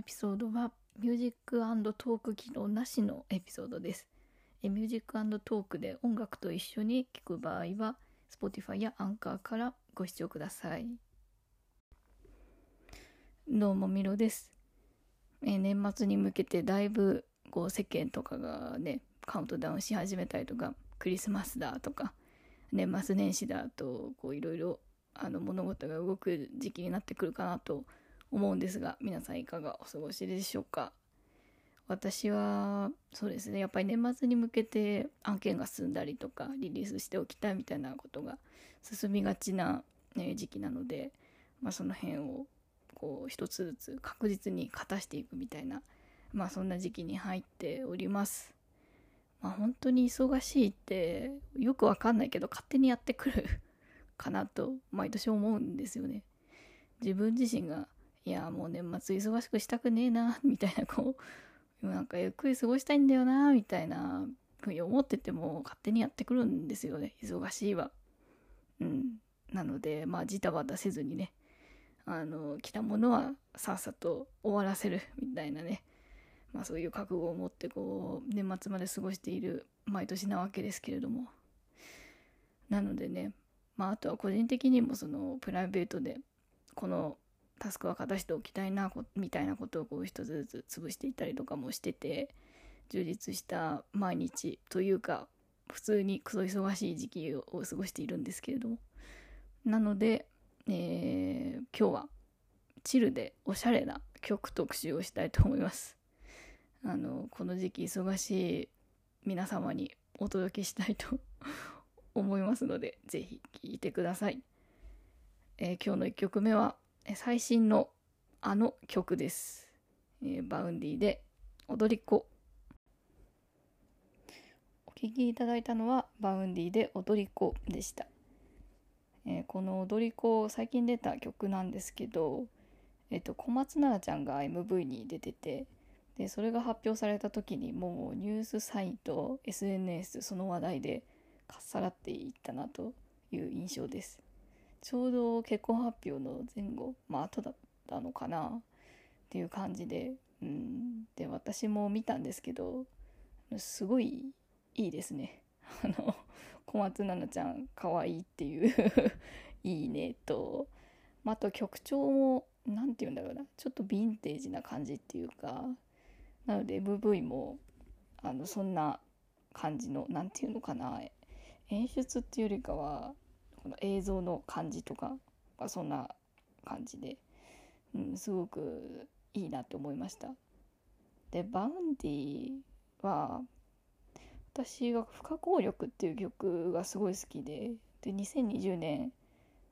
エピソードは Music + Talk 機能なしのエピソードです。え Music + Talk で音楽と一緒に聴く場合は Spotify やアンカーからご視聴ください。どうもミロです。え年末に向けてだいぶこう世間とかがねカウントダウンし始めたりとかクリスマスだとか年末年始だとこういろいろあの物事が動く時期になってくるかなと思思うんですが皆さんいかがお過ごしでしょうか？私はそうですねやっぱり年末に向けて案件が進んだりとかリリースしておきたいみたいなことが進みがちな、ね、時期なので、まあ、その辺をこう一つずつ確実に勝たしていくみたいな、まあ、そんな時期に入っております。まあ、本当に忙しいってよくわかんないけど勝手にやってくるかなと毎年思うんですよね。自分自身がいやもう年末忙しくしたくねえな みたいなこうなんかゆっくり過ごしたいんだよなみたいなふうに思ってても勝手にやってくるんですよね忙しいわうん。なのでまあジタバタせずにねあの来たものはさっさと終わらせるみたいなね。まあそういう覚悟を持ってこう年末まで過ごしている毎年なわけですけれども。なのでねまああとは個人的にもそのプライベートでこのタスクは片しておきたいなみたいなことをこう一つずつ潰していたりとかもしてて充実した毎日というか普通にクソ忙しい時期を過ごしているんですけれども。なので、えー、今日はチルでおしゃれな曲特集をしたいと思います。あのこの時期忙しい皆様にお届けしたいと思いますので是非聴いてください、えー、今日の1曲目は最新のあの曲です。えー、 Vaundy で踊り子。お聴きいただいたのは Vaundy で踊り子でした。えー、この踊り子最近出た曲なんですけど、えっ、ー、と小松菜奈ちゃんが MV に出ててでそれが発表された時にもうニュースサイト SNS その話題でかっさらっていったなという印象です。ちょうど結婚発表の前後まあ後だったのかなっていう感じで、うん、で私も見たんですけどすごいいいですね。あの小松菜奈ちゃん可愛いっていういいねと、まあ、あと曲調も何て言うんだろうな。ちょっとヴィンテージな感じっていうかなので MV もあのそんな感じの何て言うのかな。演出っていうよりかはこの映像の感じとかそんな感じで、うん、すごくいいなって思いました。で Vaundy は私が「不可抗力」っていう曲がすごい好きでで2020年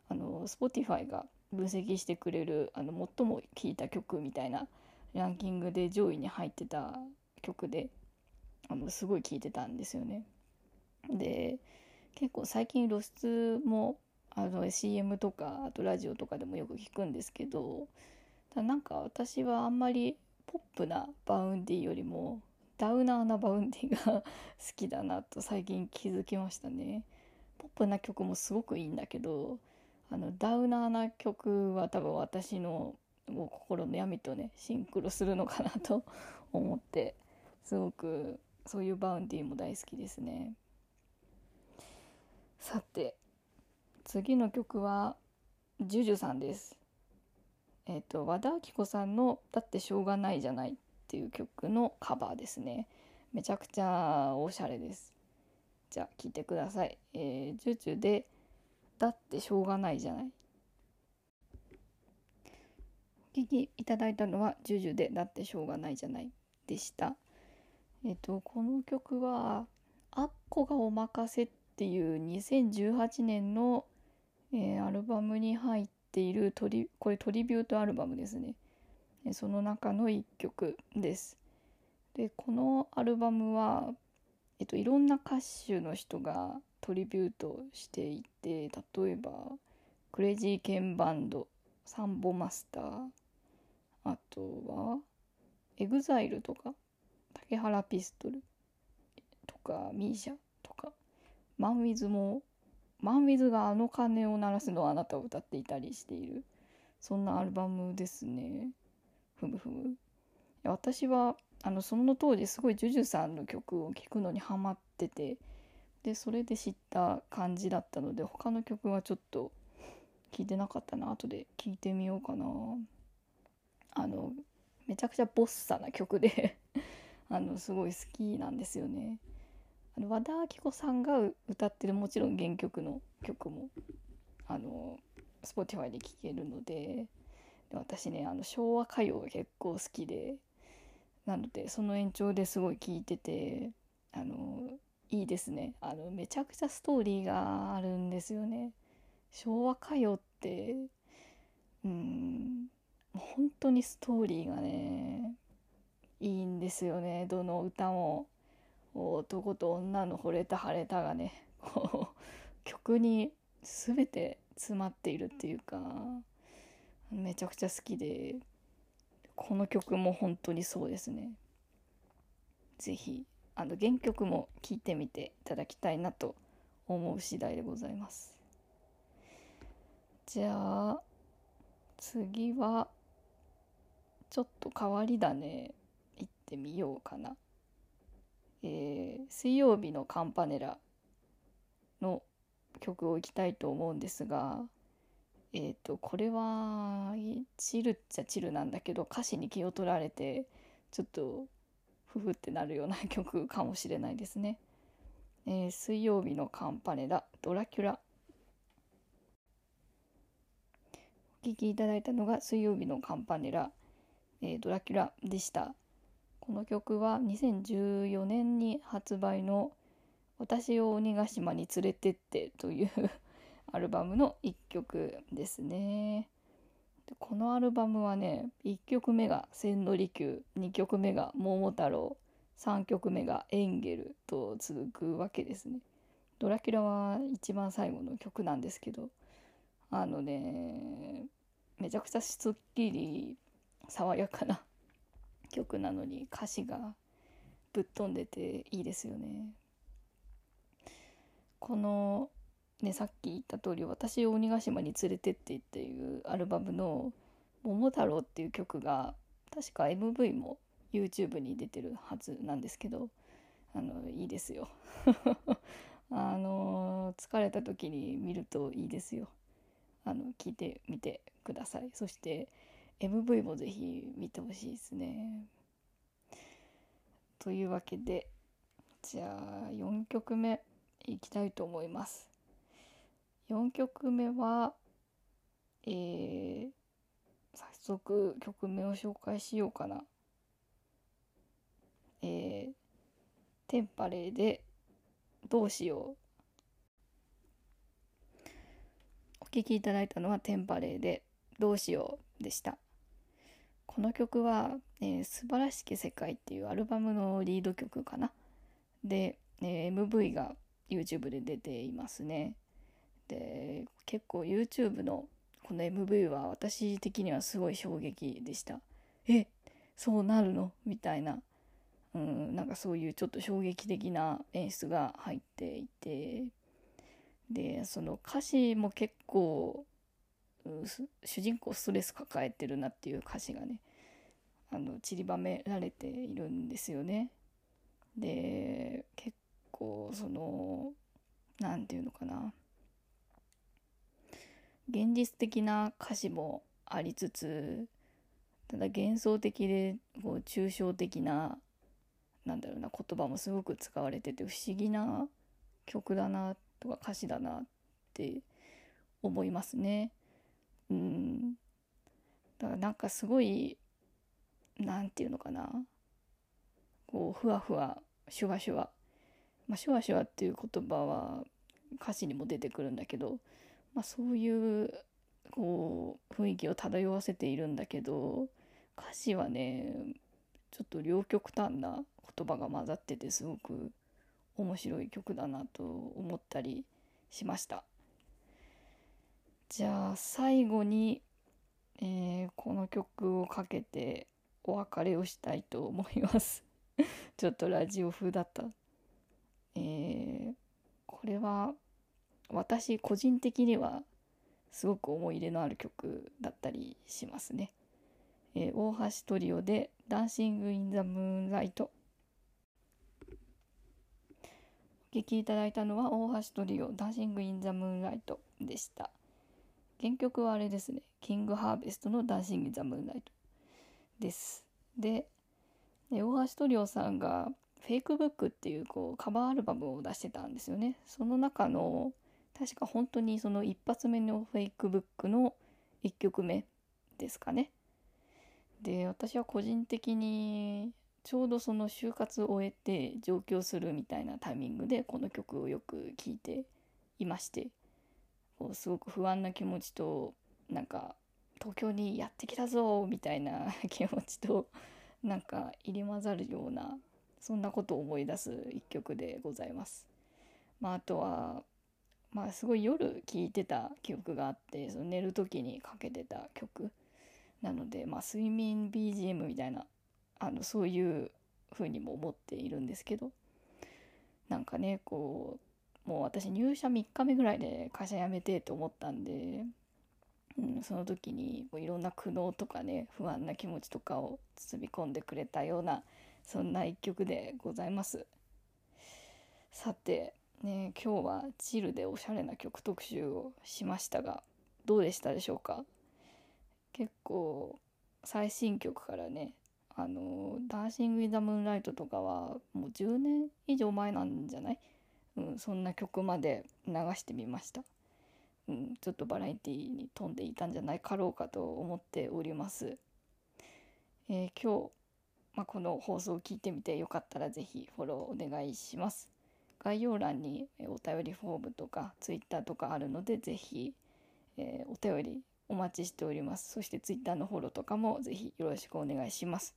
あの Spotify が分析してくれるあの最も聴いた曲みたいなランキングで上位に入ってた曲であのすごい聴いてたんですよね。で結構最近露出もあの CM とかあとラジオとかでもよく聞くんですけどだなんか私はあんまりポップな Vaundyよりもダウナーな Vaundyが 好きだなと最近気づきましたね。ポップな曲もすごくいいんだけどあのダウナーな曲は多分私のもう心の闇とねシンクロするのかなと思ってすごくそういう Vaundyも大好きですね。さて次の曲は JUJUさんです。えっ、ー、と和田アキ子さんの「だってしょうがないじゃない」っていう曲のカバーですね。めちゃくちゃおしゃれです。じゃあ聴いてください。えー、ジュジュで「だってしょうがないじゃない」。お聴きいただいたのは「ジュジュでだってしょうがないじゃない」でした。えっ、ー、とこの曲は「アッコがおまかせ」っっていう2018年の、えー、アルバムに入っているトリこれトリビュートアルバムですね。その中の1曲です。でこのアルバムは、えっと、いろんな歌手の人がトリビュートしていて例えばクレイジーケンバンドサンボマスターあとは EXILE とか竹原ピストルとか MISIA。 MAN WITHも MAN WITHがあの鐘を鳴らすのはあなたを歌っていたりしているそんなアルバムですね。ふむふむ。私はあのその当時すごい JUJU さんの曲を聴くのにハマっててでそれで知った感じだったので他の曲はちょっと聞いてなかったな。後で聞いてみようかな。あのめちゃくちゃボッサな曲で あのすごい好きなんですよね。和田アキ子さんが歌ってるもちろん原曲の曲もあの Spotify で聴けるのでで私ねあの昭和歌謡が結構好きでなのでその延長ですごい聴いててあのいいですね。あのめちゃくちゃストーリーがあるんですよね。昭和歌謡ってうん本当にストーリーがねいいんですよね。どの歌も。男と女の惚れた晴れたがねこう曲に全て詰まっているっていうかめちゃくちゃ好きでこの曲も本当にそうですね。是非あの原曲も聴いてみていただきたいなと思う次第でございます。じゃあ次はちょっと変わり種行ってみようかな。えー、水曜日のカンパネラの曲をいきたいと思うんですがえっ、ー、とこれはチルっちゃチルなんだけど歌詞に気を取られてちょっとふふってなるような曲かもしれないですね。えー、水曜日のカンパネラドラキュラお聴きいただいたのが水曜日のカンパネラ、えー、ドラキュラでした。この曲は2014年に発売の「私を鬼ヶ島に連れてって」という アルバムの1曲ですね。でこのアルバムはね1曲目が「千利休」2曲目が「桃太郎」3曲目が「エンゲル」と続くわけですね。ドラキュラは一番最後の曲なんですけどあのねめちゃくちゃすっきり爽やかな曲なのに歌詞がぶっ飛んでていいですよね。このね、さっき言った通り「私を鬼ヶ島に連れてって」っていうアルバムの「桃太郎」っていう曲が確か MV も YouTube に出てるはずなんですけどあのいいですよ。あの疲れた時に見るといいですよ。あの聞いてみてください。そして MV もぜひ見てほしいですねというわけでじゃあ4曲目いきたいと思います4曲目は、えー、早速曲名を紹介しようかな。えー、テンパレーでどうしよう。お聴きいただいたのはテンパレーでどうしようでした。この曲は、えー、素晴らしき世界っていうアルバムのリード曲かな？で、えー、MV が YouTube で出ていますね。で結構 YouTube のこの MV は私的にはすごい衝撃でしたえそうなるの？みたいな、うん、なんかそういうちょっと衝撃的な演出が入っていてでその歌詞も結構主人公ストレス抱えてるなっていう歌詞がねあの散りばめられているんですよね。で結構その何て言うのかな現実的な歌詞もありつつただ幻想的でこう抽象的ななんだろうな言葉もすごく使われてて不思議な曲だなとか歌詞だなって思いますね。うん、だからなんかすごい何て言うのかな。こうふわふわシュワシュワ。まあシュワシュワっていう言葉は歌詞にも出てくるんだけどまあ、そういうこう雰囲気を漂わせているんだけど歌詞はねちょっと両極端な言葉が混ざっててすごく面白い曲だなと思ったりしました。じゃあ最後に、えー、この曲をかけてお別れをしたいと思います。ちょっとラジオ風だった。えー、これは私個人的にはすごく思い入れのある曲だったりしますね。えー、大橋トリオで「Dancing in the Moonlight」お聴きいただいたのは大橋トリオ「Dancing in the Moonlight」でした。原曲はあれですね。キング・ハーベストの「Dancing the Moonlight」です。で大橋トリオさんがフェイクブックっていうこうカバーアルバムを出してたんですよね。その中の確か本当にその一発目のフェイクブックの1曲目ですかね。で私は個人的にちょうどその就活を終えて上京するみたいなタイミングでこの曲をよく聴いていまして。こうすごく不安な気持ちとなんか東京にやってきたぞみたいな 気持ちとなんか入り混ざるようなそんなことを思い出す一曲でございます。まあ、あとはまあすごい夜聴いてた記憶があってその寝る時にかけてた曲なので、まあ、睡眠 BGM みたいなあのそういう風にも思っているんですけどなんかねこうもう私入社3日目ぐらいで会社辞めてえと思ったんで、うん、その時にこういろんな苦悩とかね不安な気持ちとかを包み込んでくれたようなそんな一曲でございます。さてね今日は chill でおしゃれな曲特集をしましたがどうでしたでしょうか？結構最新曲からねあの「Dancing in the Moonlight」とかはもう10年以上前なんじゃない、うん、そんな曲まで流してみました、うん、ちょっとバラエティに富んでいたんじゃないかろうかと思っております、えー、今日まあ、この放送を聞いてみてよかったら是非フォローお願いします。概要欄にお便りフォームとか Twitter とかあるので是非、えー、お便りお待ちしております。そして Twitter のフォローとかも是非よろしくお願いします。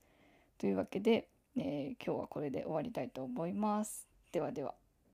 というわけで、えー、今日はこれで終わりたいと思います。ではでは。